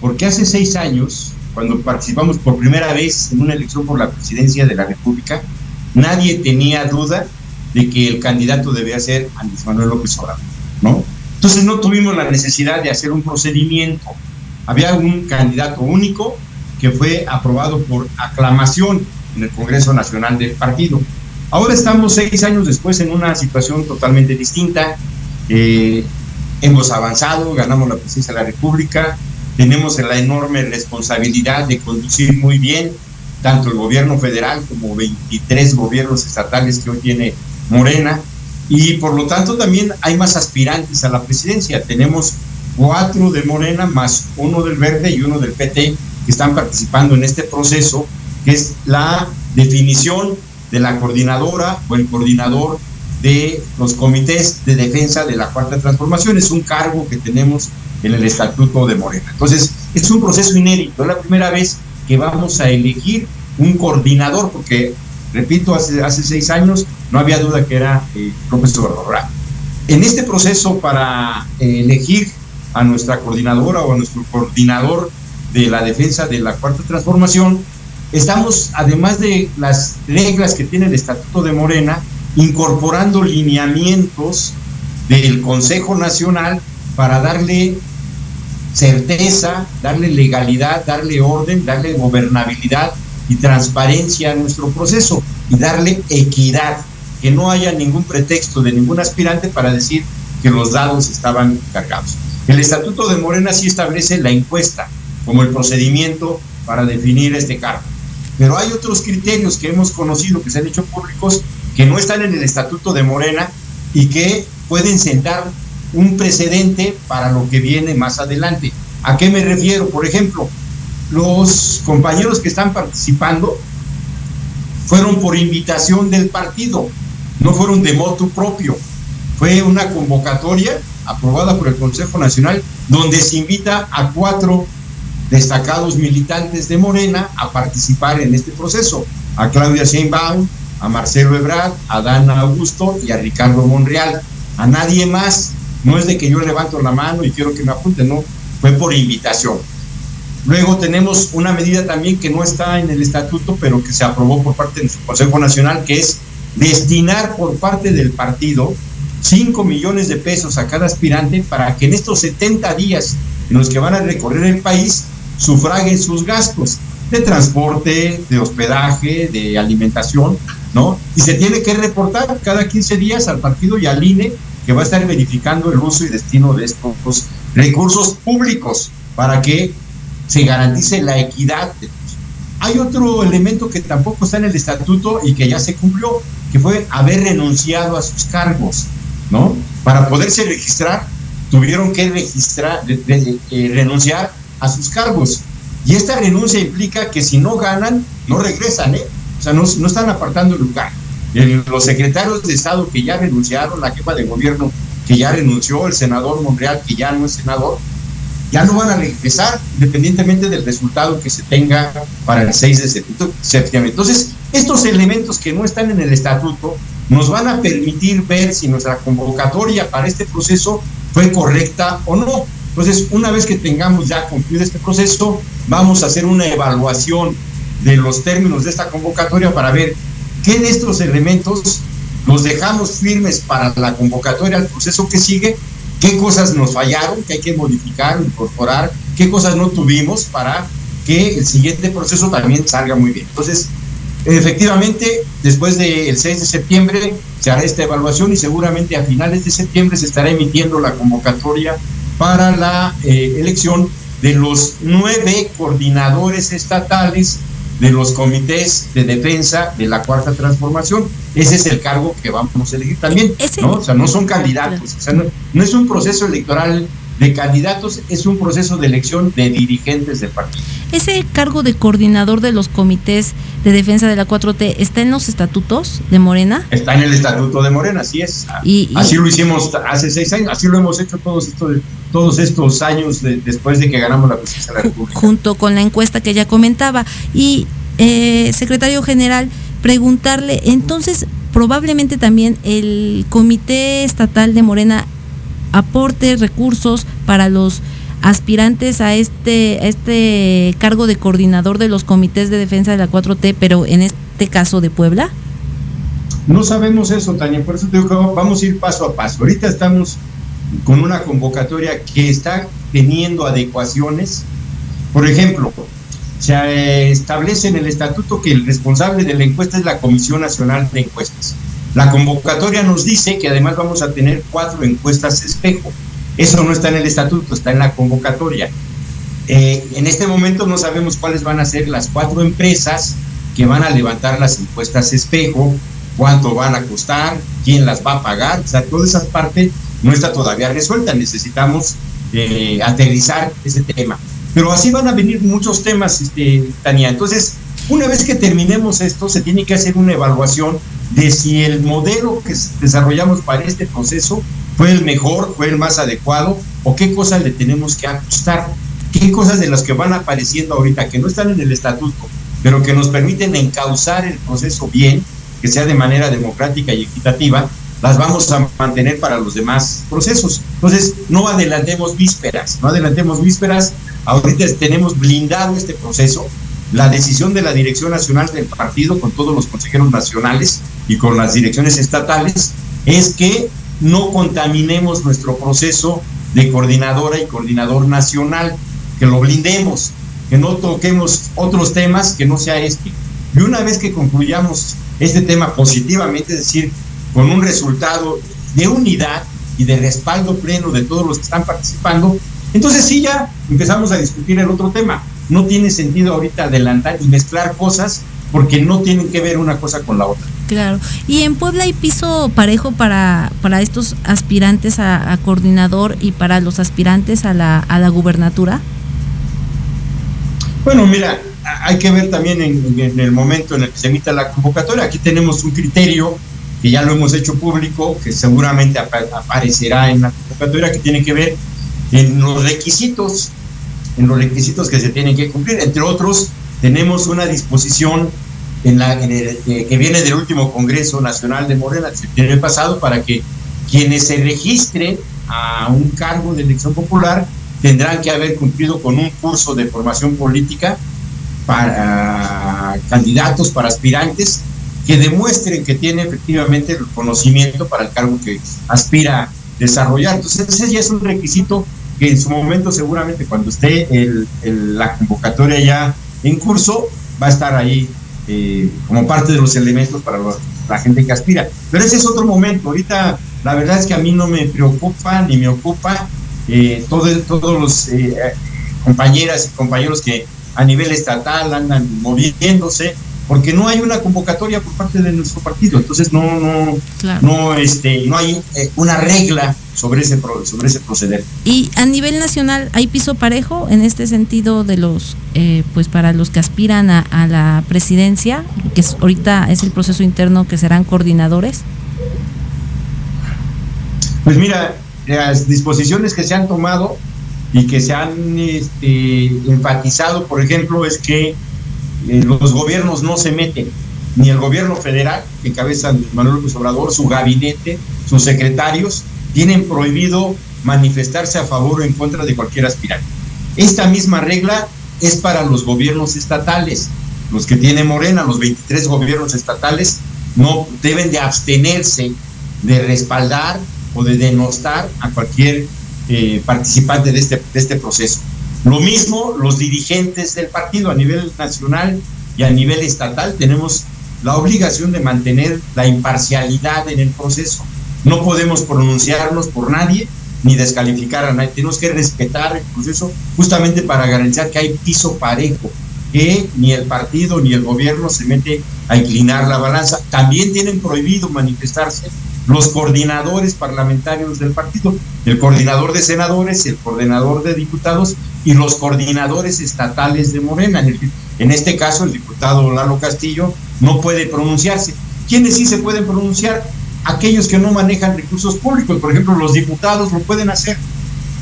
E: porque hace seis años, cuando participamos por primera vez en una elección por la presidencia de la República, nadie tenía duda de que el candidato debía ser Andrés Manuel López Obrador, ¿no? Entonces no tuvimos la necesidad de hacer un procedimiento. Había un candidato único que fue aprobado por aclamación en el Congreso Nacional del partido. Ahora estamos seis años después en una situación totalmente distinta. Eh, hemos avanzado, ganamos la presidencia de la República, tenemos la enorme responsabilidad de conducir muy bien tanto el gobierno federal como 23 gobiernos estatales que hoy tiene Morena, y por lo tanto también hay más aspirantes a la presidencia. Tenemos cuatro de Morena más uno del Verde y uno del PT que están participando en este proceso, que es la definición de la coordinadora o el coordinador de los comités de defensa de la cuarta transformación. Es un cargo que tenemos en el estatuto de Morena. Entonces, es un proceso inédito. Es la primera vez que vamos a elegir un coordinador, porque, repito, hace, hace seis años no había duda que era eh, López Obrador. En este proceso para eh, elegir a nuestra coordinadora o a nuestro coordinador de la defensa de la cuarta transformación, estamos, además de las reglas que tiene el Estatuto de Morena, incorporando lineamientos del Consejo Nacional para darle certeza, darle legalidad, darle orden, darle gobernabilidad y transparencia a nuestro proceso y darle equidad, que no haya ningún pretexto de ningún aspirante para decir que los dados estaban cargados. El Estatuto de Morena sí establece la encuesta como el procedimiento para definir este cargo. Pero hay otros criterios que hemos conocido, que se han hecho públicos, que no están en el Estatuto de Morena y que pueden sentar un precedente para lo que viene más adelante. ¿A qué me refiero? Por ejemplo, los compañeros que están participando fueron por invitación del partido, no fueron de motu propio. Fue una convocatoria aprobada por el Consejo Nacional donde se invita a cuatro destacados militantes de Morena a participar en este proceso. A Claudia Sheinbaum, a Marcelo Ebrard, a Dana Augusto y a Ricardo Monreal. A nadie más. No es de que yo levanto la mano y quiero que me apunten, no. Fue por invitación. Luego tenemos una medida también que no está en el estatuto, pero que se aprobó por parte del Consejo Nacional, que es destinar por parte del partido 5 millones de pesos a cada aspirante para que en estos 70 días en los que van a recorrer el país sufraguen sus gastos de transporte, de hospedaje, de alimentación, ¿no? Y se tiene que reportar cada 15 días al partido y al INE que va a estar verificando el uso y destino de estos recursos públicos para que se garantice la equidad. Hay otro elemento que tampoco está en el estatuto y que ya se cumplió, que fue haber renunciado a sus cargos, ¿no? Para poderse registrar, tuvieron que registrar, eh, renunciar a sus cargos. Y esta renuncia implica que si no ganan, no regresan, ¿eh? O sea, no, no están apartando los secretarios de Estado que ya renunciaron, la jefa de gobierno que ya renunció, el senador Monreal que ya no es senador, ya no van a regresar independientemente del resultado que se tenga para el 6 de septiembre. Entonces, estos elementos que no están en el estatuto nos van a permitir ver si nuestra convocatoria para este proceso fue correcta o no. Entonces, una vez que tengamos ya cumplido este proceso, vamos a hacer una evaluación de los términos de esta convocatoria para ver qué de estos elementos los dejamos firmes para la convocatoria al proceso que sigue qué cosas nos fallaron, qué hay que modificar, incorporar, qué cosas no tuvimos para que el siguiente proceso también salga muy bien. Entonces, efectivamente, después del 6 de septiembre se hará esta evaluación y seguramente a finales de septiembre se estará emitiendo la convocatoria para la eh, elección de los nueve coordinadores estatales de los comités de defensa de la cuarta transformación. Ese es el cargo que vamos a elegir también, ¿no? O sea, no son candidatos, o sea, no, es un proceso electoral de candidatos, es un proceso de elección de dirigentes del partido.
C: ¿Ese cargo de coordinador de los comités de defensa de la 4T está en los estatutos de Morena?
E: Está en el estatuto de Morena, así es. Y, así lo hicimos hace seis años, así lo hemos hecho todos estos, todos estos años después de que ganamos la presidencia de la República.
C: Junto con la encuesta que ya comentaba. Y, eh, secretario general, preguntarle, entonces, probablemente también el Comité Estatal de Morena aporte recursos para los aspirantes a este, este cargo de coordinador de los comités de defensa de la 4T, pero en este caso de Puebla?
E: No sabemos eso, Tania, por eso te digo que vamos a ir paso a paso. Ahorita estamos con una convocatoria que está teniendo adecuaciones. Por ejemplo, se establece en el estatuto que el responsable de la encuesta es la Comisión Nacional de Encuestas. La convocatoria nos dice que además vamos a tener cuatro encuestas espejo. Eso no está en el estatuto, está en la convocatoria. Eh, en este momento no sabemos cuáles van a ser las cuatro empresas que van a levantar las encuestas espejo, cuánto van a costar, quién las va a pagar, o sea, toda esa parte no está todavía resuelta, necesitamos eh, aterrizar ese tema. Pero así van a venir muchos temas, este, Tania. Entonces, una vez que terminemos esto, se tiene que hacer una evaluación de si el modelo que desarrollamos para este proceso fue el mejor, fue el más adecuado, o qué cosas le tenemos que ajustar, qué cosas de las que van apareciendo ahorita, que no están en el estatuto, pero que nos permiten encauzar el proceso bien, que sea de manera democrática y equitativa, las vamos a mantener para los demás procesos. Entonces, no adelantemos vísperas, no adelantemos vísperas. Ahorita tenemos blindado este proceso. La decisión de la Dirección Nacional del Partido, con todos los consejeros nacionales y con las direcciones estatales, es que no contaminemos nuestro proceso de coordinadora y coordinador nacional, que lo blindemos, que no toquemos otros temas que no sea este. Y una vez que concluyamos este tema positivamente, es decir, con un resultado de unidad y de respaldo pleno de todos los que están participando, entonces sí ya empezamos a discutir el otro tema. No tiene sentido ahorita adelantar y mezclar cosas porque no tienen que ver una cosa con la otra.
C: Claro. ¿Y en Puebla hay piso parejo para, para estos aspirantes a, coordinador y para los aspirantes a la, a la gubernatura?
E: Bueno, mira, hay que ver también en, el momento en el que se emita la convocatoria. Aquí tenemos un criterio que ya lo hemos hecho público, que seguramente aparecerá en la convocatoria, que tiene que ver en los requisitos, en los requisitos que se tienen que cumplir. Entre otros, tenemos una disposición en la, eh, que viene del último Congreso Nacional de Morena, el pasado, para que quienes se registren a un cargo de elección popular tendrán que haber cumplido con un curso de formación política para candidatos, para aspirantes, que demuestren que tiene efectivamente el conocimiento para el cargo que aspira desarrollar. Entonces, ese ya es un requisito que en su momento seguramente cuando esté la convocatoria ya en curso va a estar ahí eh, como parte de los elementos para la gente que aspira. Pero ese es otro momento. Ahorita la verdad es que a mí no me preocupa ni me ocupa eh, todos los eh, compañeras y compañeros que a nivel estatal andan moviéndose porque no hay una convocatoria por parte de nuestro partido, entonces no no no este no hay eh, una regla sobre ese sobre ese proceder.
C: Y a nivel nacional hay piso parejo en este sentido de los eh, pues para los que aspiran a, a, la presidencia, que ahorita es el proceso interno que serán coordinadores.
E: Pues mira, las disposiciones que se han tomado y que se han este, enfatizado, por ejemplo, es que los gobiernos no se meten, ni el gobierno federal, que encabeza Manuel López Obrador, su gabinete, sus secretarios, tienen prohibido manifestarse a favor o en contra de cualquier aspirante. Esta misma regla es para los gobiernos estatales, los que tiene Morena, los 23 gobiernos estatales, no deben de abstenerse de respaldar o de denostar a cualquier eh, participante de este, de este proceso. Lo mismo los dirigentes del partido a nivel nacional y a nivel estatal tenemos la obligación de mantener la imparcialidad en el proceso. No podemos pronunciarnos por nadie ni descalificar a nadie. Tenemos que respetar el proceso justamente para garantizar que hay piso parejo, que ni el partido ni el gobierno se mete a inclinar la balanza. También tienen prohibido manifestarse los coordinadores parlamentarios del partido, el coordinador de senadores, el coordinador de diputados y los coordinadores estatales de Morena. En este caso, el diputado Lalo Castillo no puede pronunciarse. ¿Quiénes sí se pueden pronunciar? Aquellos que no manejan recursos públicos, por ejemplo, los diputados lo pueden hacer.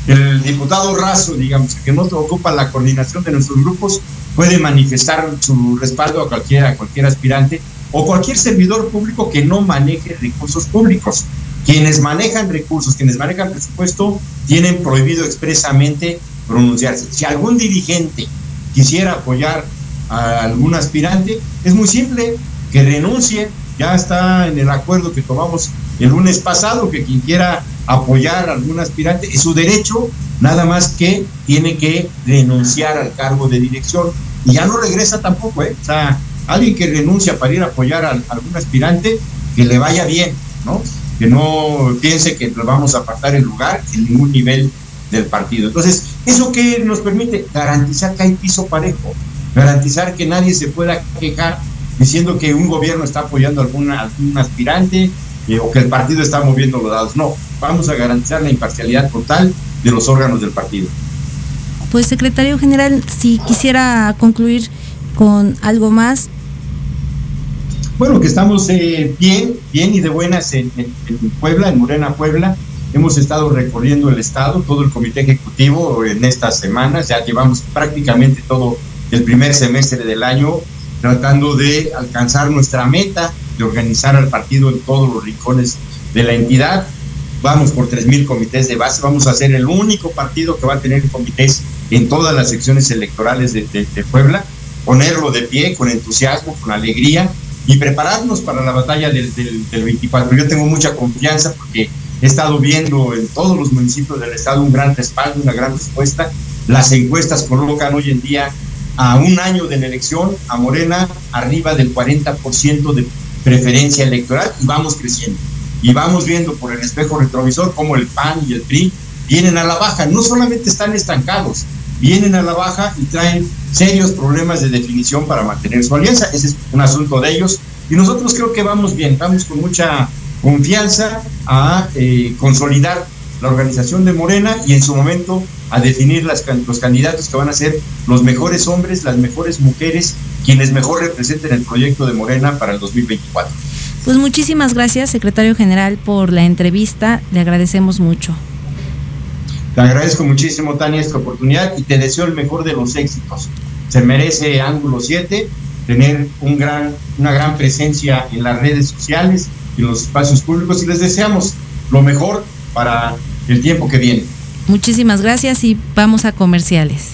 E: El diputado raso, digamos, que no ocupa la coordinación de nuestros grupos, puede manifestar su respaldo a a cualquier aspirante o cualquier servidor público que no maneje recursos públicos. Quienes manejan recursos, quienes manejan presupuesto, tienen prohibido expresamente pronunciarse. Si algún dirigente quisiera apoyar a algún aspirante, es muy simple, que renuncie. Ya está en el acuerdo que tomamos el lunes pasado, que quien quiera apoyar a algún aspirante es su derecho, nada más que tiene que renunciar al cargo de dirección y ya no regresa tampoco, ¿eh? O sea, alguien que renuncia para ir a apoyar a, algún aspirante, que le vaya bien, ¿no? Que no piense que le vamos a apartar el lugar en ningún nivel del partido. Entonces, ¿eso qué nos permite? Garantizar que hay piso parejo, garantizar que nadie se pueda quejar diciendo que un gobierno está apoyando a algún aspirante eh, o que el partido está moviendo los dados. No, vamos a garantizar la imparcialidad total de los órganos del partido.
C: Pues secretario general, si quisiera concluir con algo más.
E: Bueno, que estamos eh, bien, bien y de buenas en, Puebla, en Morena, Puebla. Hemos estado recorriendo el Estado, todo el comité ejecutivo en estas semanas, ya llevamos prácticamente todo el primer semestre del año tratando de alcanzar nuestra meta de organizar al partido en todos los rincones de la entidad. Vamos por 3.000 comités de base, vamos a ser el único partido que va a tener comités en todas las secciones electorales de, Puebla, ponerlo de pie con entusiasmo, con alegría y prepararnos para la batalla del, del, del 24. Yo tengo mucha confianza porque he estado viendo en todos los municipios del estado un gran respaldo, una gran respuesta. Las encuestas colocan hoy en día a un año de la elección a Morena arriba del 40% de preferencia electoral y vamos creciendo. Y vamos viendo por el espejo retrovisor cómo el PAN y el PRI vienen a la baja. No solamente están estancados, vienen a la baja y traen serios problemas de definición para mantener su alianza. Ese es un asunto de ellos. Y nosotros creo que vamos bien, vamos con mucha confianza a eh, consolidar la organización de Morena y en su momento a definir las, los candidatos que van a ser los mejores hombres, las mejores mujeres, quienes mejor representen el proyecto de Morena para el 2024.
C: Pues muchísimas gracias, secretario general, por la entrevista. Le agradecemos mucho.
E: Te agradezco muchísimo, Tania, esta oportunidad y te deseo el mejor de los éxitos. Se merece Ángulo 7 tener un gran, una gran presencia en las redes sociales y en los espacios públicos y les deseamos lo mejor para el tiempo que viene.
C: Muchísimas gracias y vamos a comerciales.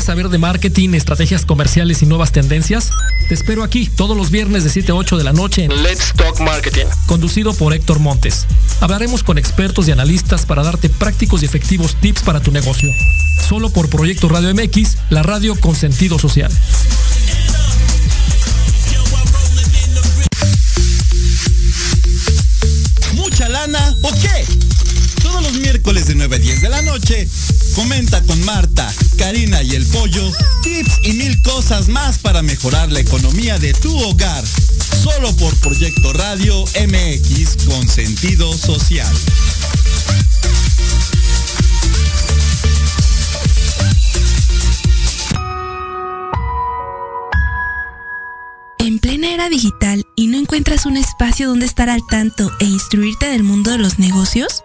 F: ¿Quieres saber de marketing, estrategias comerciales y nuevas tendencias? Te espero aquí todos los viernes de 7 a 8 de la noche en Let's Talk Marketing, conducido por Héctor Montes. Hablaremos con expertos y analistas para darte prácticos y efectivos tips para tu negocio. Solo por Proyecto Radio MX, la radio con sentido social.
G: ¿o qué? Todos los miércoles de 9 a 10 de la noche, comenta con Marta, Karina y el Pollo tips y mil cosas más para mejorar la economía de tu hogar. Solo por Proyecto Radio MX con sentido social.
H: En plena era digital y no encuentras un espacio donde estar al tanto e instruirte del mundo de los negocios?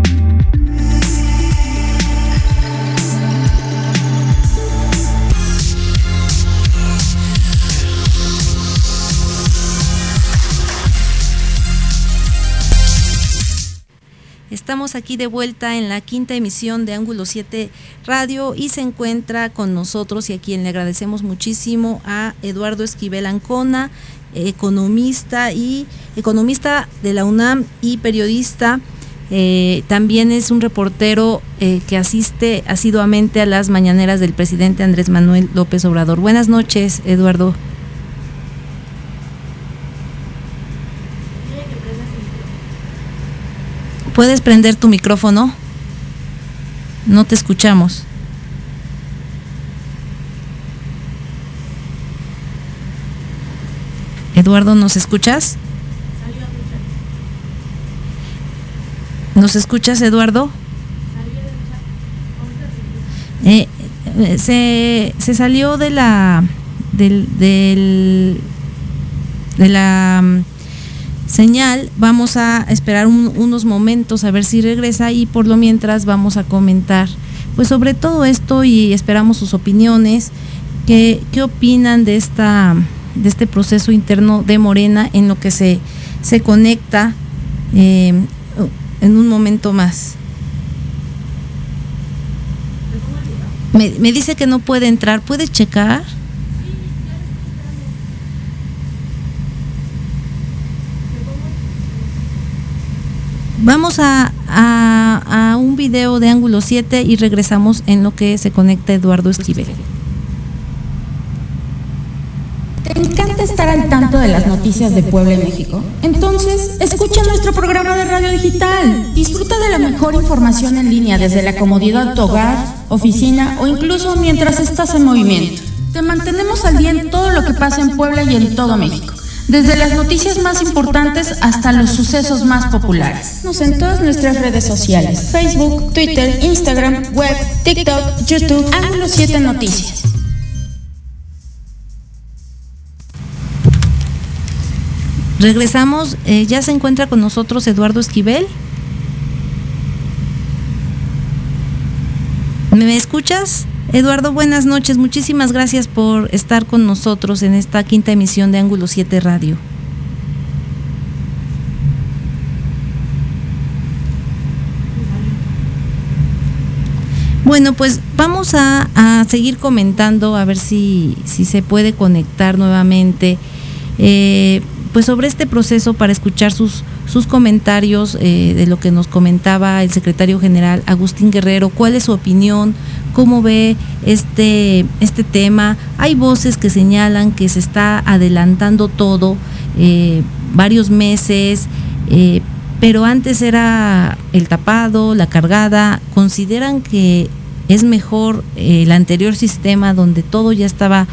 C: Estamos aquí de vuelta en la quinta emisión de Ángulo 7 Radio y se encuentra con nosotros y a quien le agradecemos muchísimo a Eduardo Esquivel Ancona, economista y economista de la UNAM y periodista. Eh, también es un reportero eh, que asiste asiduamente a las mañaneras del presidente Andrés Manuel López Obrador. Buenas noches, Eduardo. ¿Puedes prender tu micrófono? No te escuchamos. Eduardo, ¿nos escuchas? ¿Nos escuchas, Eduardo? Eh, eh, se, se, salió de la del, del de la mm, señal. Vamos a esperar unos momentos a ver si regresa y por lo mientras vamos a comentar pues sobre todo esto y esperamos sus opiniones. ¿Qué, qué opinan de esta de este proceso interno de Morena en lo que se, se conecta eh, en un momento más? Me, me dice que no puede entrar. ¿Puedes checar? Vamos a, un video de ángulo 7 y regresamos en lo que se conecta Eduardo Esquivel.
I: ¿Te encanta estar al tanto de las noticias de Puebla y México? Entonces, escucha nuestro programa de radio digital. Disfruta de la mejor información en línea desde la comodidad de tu hogar, oficina o incluso mientras estás en movimiento. Te mantenemos al día en todo lo que pasa en Puebla y en todo México desde las noticias más importantes hasta los sucesos más populares. Nos en todas nuestras redes sociales, Facebook, Twitter, Instagram, web, TikTok, YouTube, Ángulo 7 Noticias.
C: Regresamos, eh, ya se encuentra con nosotros Eduardo Esquivel. ¿Me escuchas? Eduardo, buenas noches. Muchísimas gracias por estar con nosotros en esta quinta emisión de Ángulo 7 Radio. Bueno, pues vamos a, seguir comentando a ver si, se puede conectar nuevamente. Eh, pues sobre este proceso para escuchar sus, sus comentarios eh, de lo que nos comentaba el secretario general Agustín Guerrero, cuál es su opinión, cómo ve este, este tema. Hay voces que señalan que se está adelantando todo, eh, varios meses, eh, pero antes era el tapado, la cargada. ¿Consideran que es mejor el anterior sistema donde todo ya estaba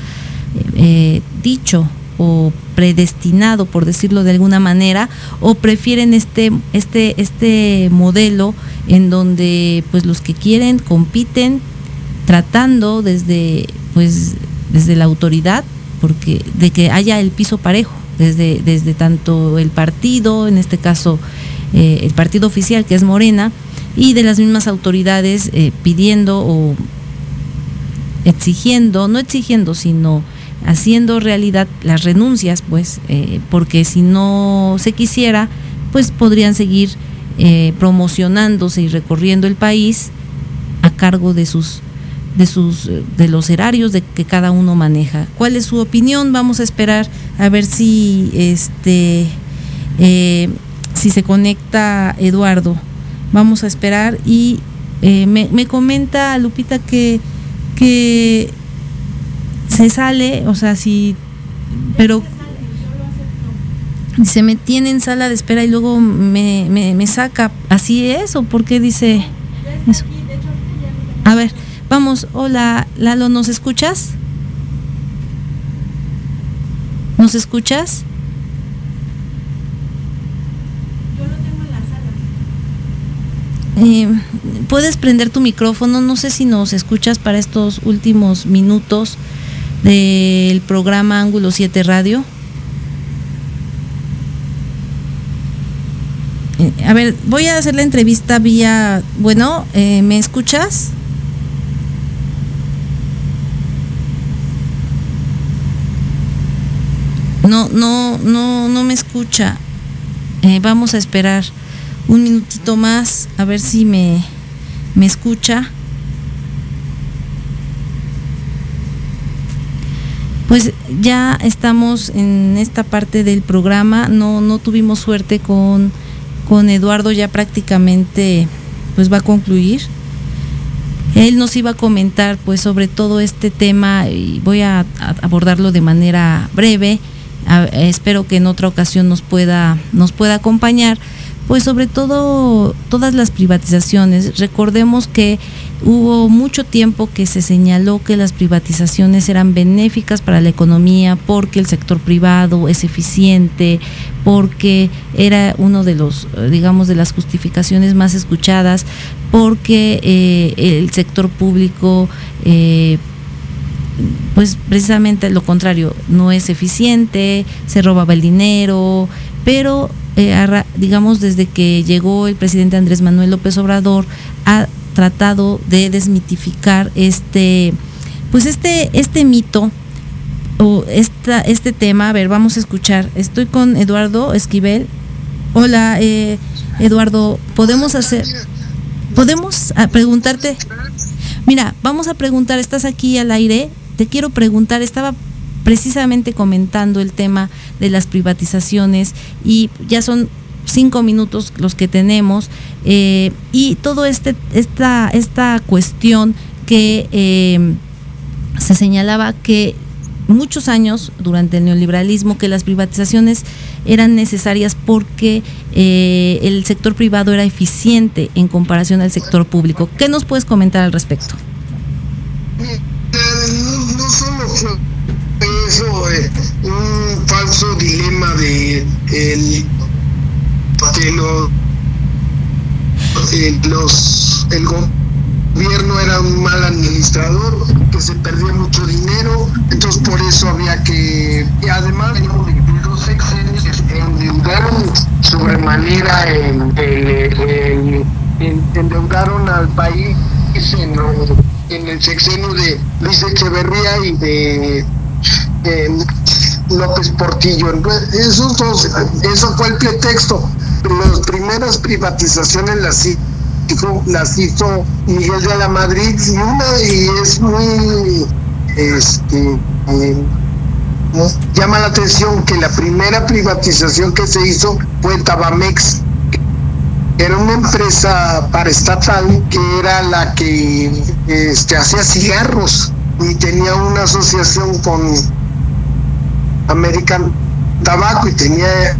C: dicho o predestinado, por decirlo de alguna manera, o prefieren este, este, este modelo en donde pues los que quieren compiten tratando desde pues desde la autoridad porque de que haya el piso parejo desde desde tanto el partido en este caso eh, el partido oficial que es Morena y de las mismas autoridades eh, pidiendo o exigiendo no exigiendo sino haciendo realidad las renuncias, pues, eh, porque si no se quisiera, pues podrían seguir promocionándose y recorriendo el país a cargo de sus de sus de los erarios de que cada uno maneja. ¿Cuál es su opinión? Vamos a esperar a ver si este eh, si se conecta Eduardo. Vamos a esperar y me, me comenta Lupita que que se sale, o sea, si, pero se me tiene en sala de espera y luego me, me, me saca, ¿así es o por qué dice eso? A ver, vamos, hola Lalo, ¿nos escuchas? ¿Nos escuchas? Eh, puedes prender tu micrófono, no sé si nos escuchas para estos últimos minutos del programa Ángulo 7 Radio. Eh, a ver, voy a hacer la entrevista vía, bueno, eh, ¿me escuchas? No, no, no, no me escucha. Eh, vamos a esperar un minutito más a ver si me, me escucha. Pues ya estamos en esta parte del programa, no, no tuvimos suerte con, con Eduardo, ya prácticamente pues va a concluir. Él nos iba a comentar pues sobre todo este tema y voy a, a abordarlo de manera breve. Espero que en otra ocasión nos pueda, nos pueda acompañar. Pues sobre todo todas las privatizaciones. Recordemos que hubo mucho tiempo que se señaló que las privatizaciones eran benéficas para la economía porque el sector privado es eficiente, porque era uno de los, digamos, de las justificaciones más escuchadas, porque eh, el sector público eh, pues precisamente lo contrario, no es eficiente, se robaba el dinero, pero eh, digamos desde que llegó el presidente Andrés Manuel López Obrador ha tratado de desmitificar este pues este este mito o esta, este tema, a ver, vamos a escuchar. Estoy con Eduardo Esquivel. Hola, eh, Eduardo, ¿podemos hacer, podemos ah, preguntarte? Mira, vamos a preguntar, estás aquí al aire, te quiero preguntar, estaba precisamente comentando el tema de las privatizaciones y ya son cinco minutos los que tenemos eh, y todo este esta esta cuestión que eh, se señalaba que muchos años durante el neoliberalismo que las privatizaciones eran necesarias porque eh, el sector privado era eficiente en comparación al sector público. ¿Qué nos puedes comentar al respecto?
J: Eso, eh, un falso dilema de el que los, el gobierno era un mal administrador, que se perdía mucho dinero, entonces por eso había que, y además los sexenios endeudaron sobremanera en, en, en, endeudaron al país en en el sexenio de Luis Echeverría y de López Portillo. Esos dos, eso fue el pretexto. Las primeras privatizaciones las hizo, Miguel de la Madrid y una y es muy este eh, llama la atención que la primera privatización que se hizo fue Tabamex era una empresa paraestatal que era la que este, hacía cigarros y tenía una asociación con American Tobacco y tenía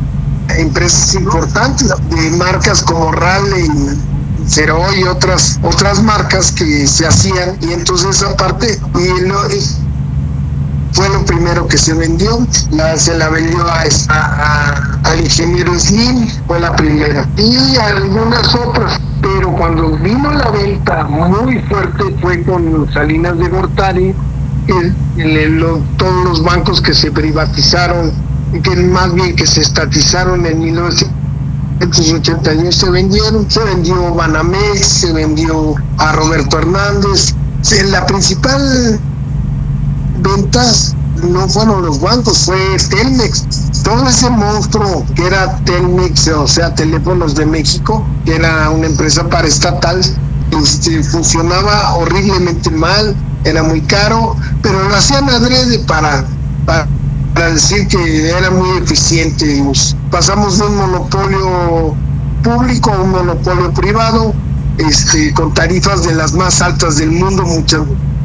J: empresas importantes de marcas como Raleigh, Cero y otras otras marcas que se hacían. Y entonces aparte y fue lo primero que se vendió, se la vendió a, al ingeniero Slim, fue la primera, y algunas otras, pero cuando vino la venta muy fuerte fue con Salinas de Gortari, todos los bancos que se privatizaron, que más bien que se estatizaron en 1981 se vendieron, se vendió Banamex, se vendió a Roberto Hernández, la principal ventas no fueron los bancos, fue Telmex. Todo ese monstruo que era Telmex, o sea, Teléfonos de México, que era una empresa paraestatal, este, funcionaba horriblemente mal, era muy caro, pero lo hacían adrede para, para, decir que era muy eficiente. Pasamos de un monopolio público a un monopolio privado, este, con tarifas de las más altas del mundo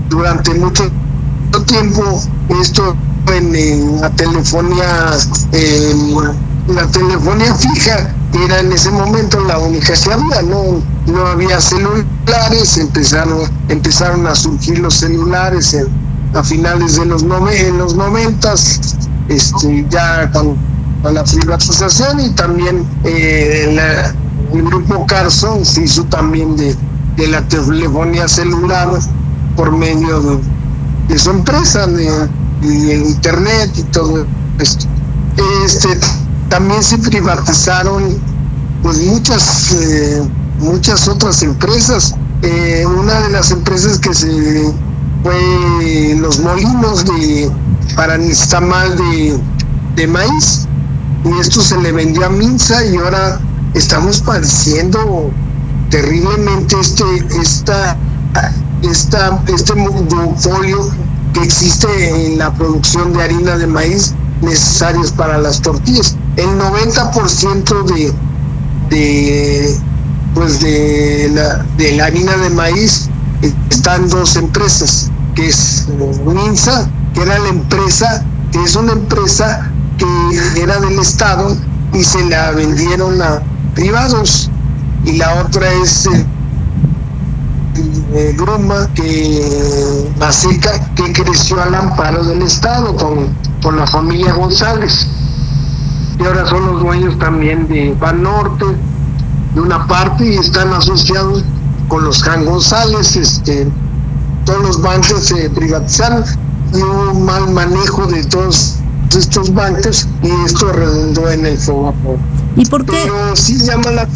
J: durante mucho tiempo esto en, la telefonía la telefonía fija era en ese momento la única que había no no había celulares empezaron empezaron a surgir los celulares a finales de los en los noventas este ya con, la privatización y también eh, el grupo Carson se hizo también de, de la telefonía celular por medio de de su empresa, de, internet y todo esto. Este, también se privatizaron pues muchas eh, muchas otras empresas. Eh, una de las empresas que se fue los molinos de para mal de, de maíz y esto se le vendió a Minsa y ahora estamos padeciendo terriblemente este esta esta, este monopolio que existe en la producción de harina de maíz necesarios para las tortillas. El 90% de, de, pues de, la, de la harina de maíz están dos empresas, que es Minsa, que era la empresa, que es una empresa que era del Estado y se la vendieron a privados. Y la otra es eh, Gruma, que Maseca, que creció al amparo del Estado con, con la familia González. Y ahora son los dueños también de Banorte, de una parte, y están asociados con los Jan González, este, todos los bancos se privatizaron y un mal manejo de todos estos bancos y esto redundó en el FOBAPO.
C: ¿Y por qué?
J: Pero sí llama la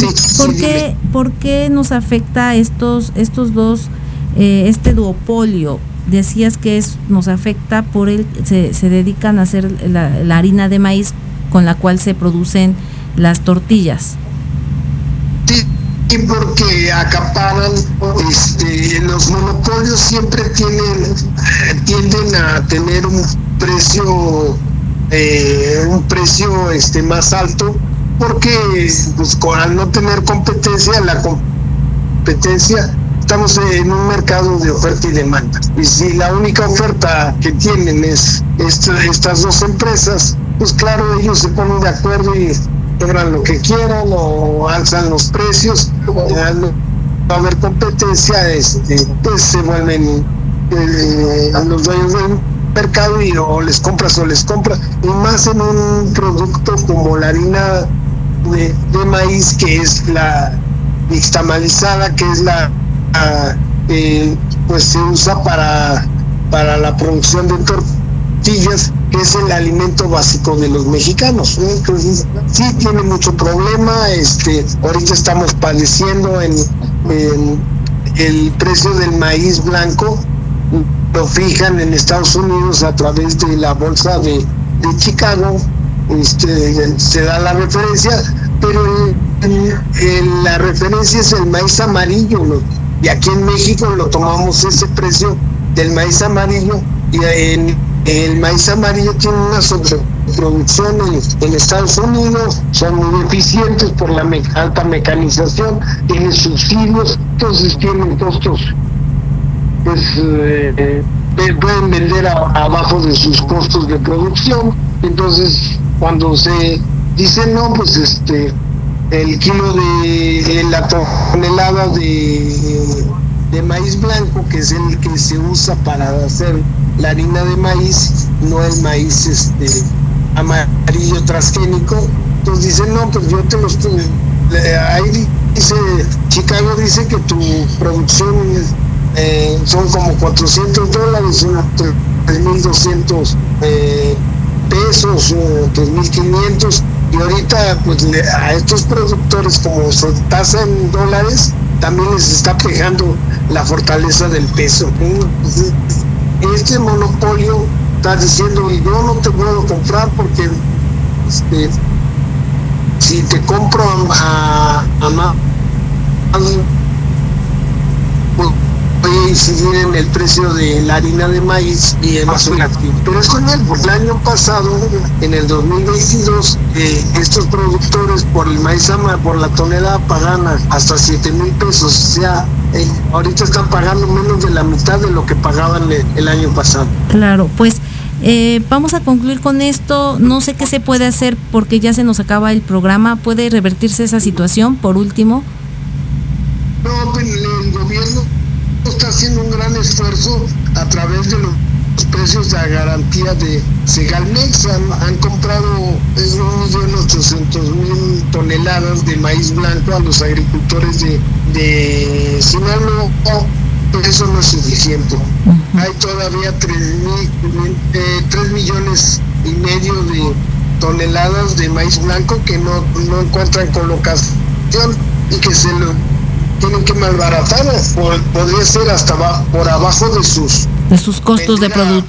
C: ¿Por, ¿por qué, ¿Por qué nos afecta estos, estos dos, eh, este duopolio? Decías que es, nos afecta por el, se, se dedican a hacer la, la, harina de maíz con la cual se producen las tortillas.
J: Sí, porque acaparan, este, los monopolios siempre tienen, tienden a tener un precio, eh, un precio este más alto porque pues, al no tener competencia, la competencia, estamos en un mercado de oferta y demanda. Y si la única oferta que tienen es estas dos empresas, pues claro, ellos se ponen de acuerdo y cobran lo que quieran o alzan los precios, no haber competencia, este, pues se vuelven eh, los dueños del mercado y o les compras o les compras, y más en un producto como la harina de, maíz que es la nixtamalizada, que es la eh, pues se usa para, para la producción de tortillas, que es el alimento básico de los mexicanos. Entonces, sí tiene mucho problema, este, ahorita estamos padeciendo en, en el precio del maíz blanco, lo fijan en Estados Unidos a través de la bolsa de, de Chicago, este, se da la referencia, pero la referencia es el maíz amarillo, y aquí en México lo tomamos ese precio del maíz amarillo, y el maíz amarillo tiene una sobreproducción en, Estados Unidos, son muy eficientes por la alta mecanización, tienen subsidios, entonces tienen costos pues eh, pueden vender a, abajo de sus costos de producción entonces cuando se dice no pues este el kilo de, la tonelada de, de maíz blanco que es el que se usa para hacer la harina de maíz no el maíz este amarillo transgénico entonces dicen no pues yo te los ahí dice Chicago dice que tu producción eh, son como 400 dólares, unos 3.200 eh, pesos, 3.500 y ahorita pues a estos productores como se tasa en dólares también les está pegando la fortaleza del peso. Entonces, este monopolio está diciendo yo no te puedo comprar porque este, si te compro a, a pues, incidir en el precio de la harina de maíz y en más Pero es con él, porque el año pasado, en el 2022, eh, estos productores por el maíz por la tonelada pagan hasta 7 mil pesos. O sea, eh, ahorita están pagando menos de la mitad de lo que pagaban el, el año pasado.
C: Claro, pues eh, vamos a concluir con esto. No sé qué se puede hacer porque ya se nos acaba el programa. ¿Puede revertirse esa situación por último?
J: No, el está haciendo un gran esfuerzo a través de los precios de garantía de Segalmex. Han, han comprado 1.800.000 toneladas de maíz blanco a los agricultores de, de Sinaloa. Pero eso no es suficiente. Hay todavía 3, mil, eh, 3 millones y medio de toneladas de maíz blanco que no, no encuentran colocación y que se lo tienen que malbaratar, podría ser hasta por abajo de sus
C: de sus costos de producción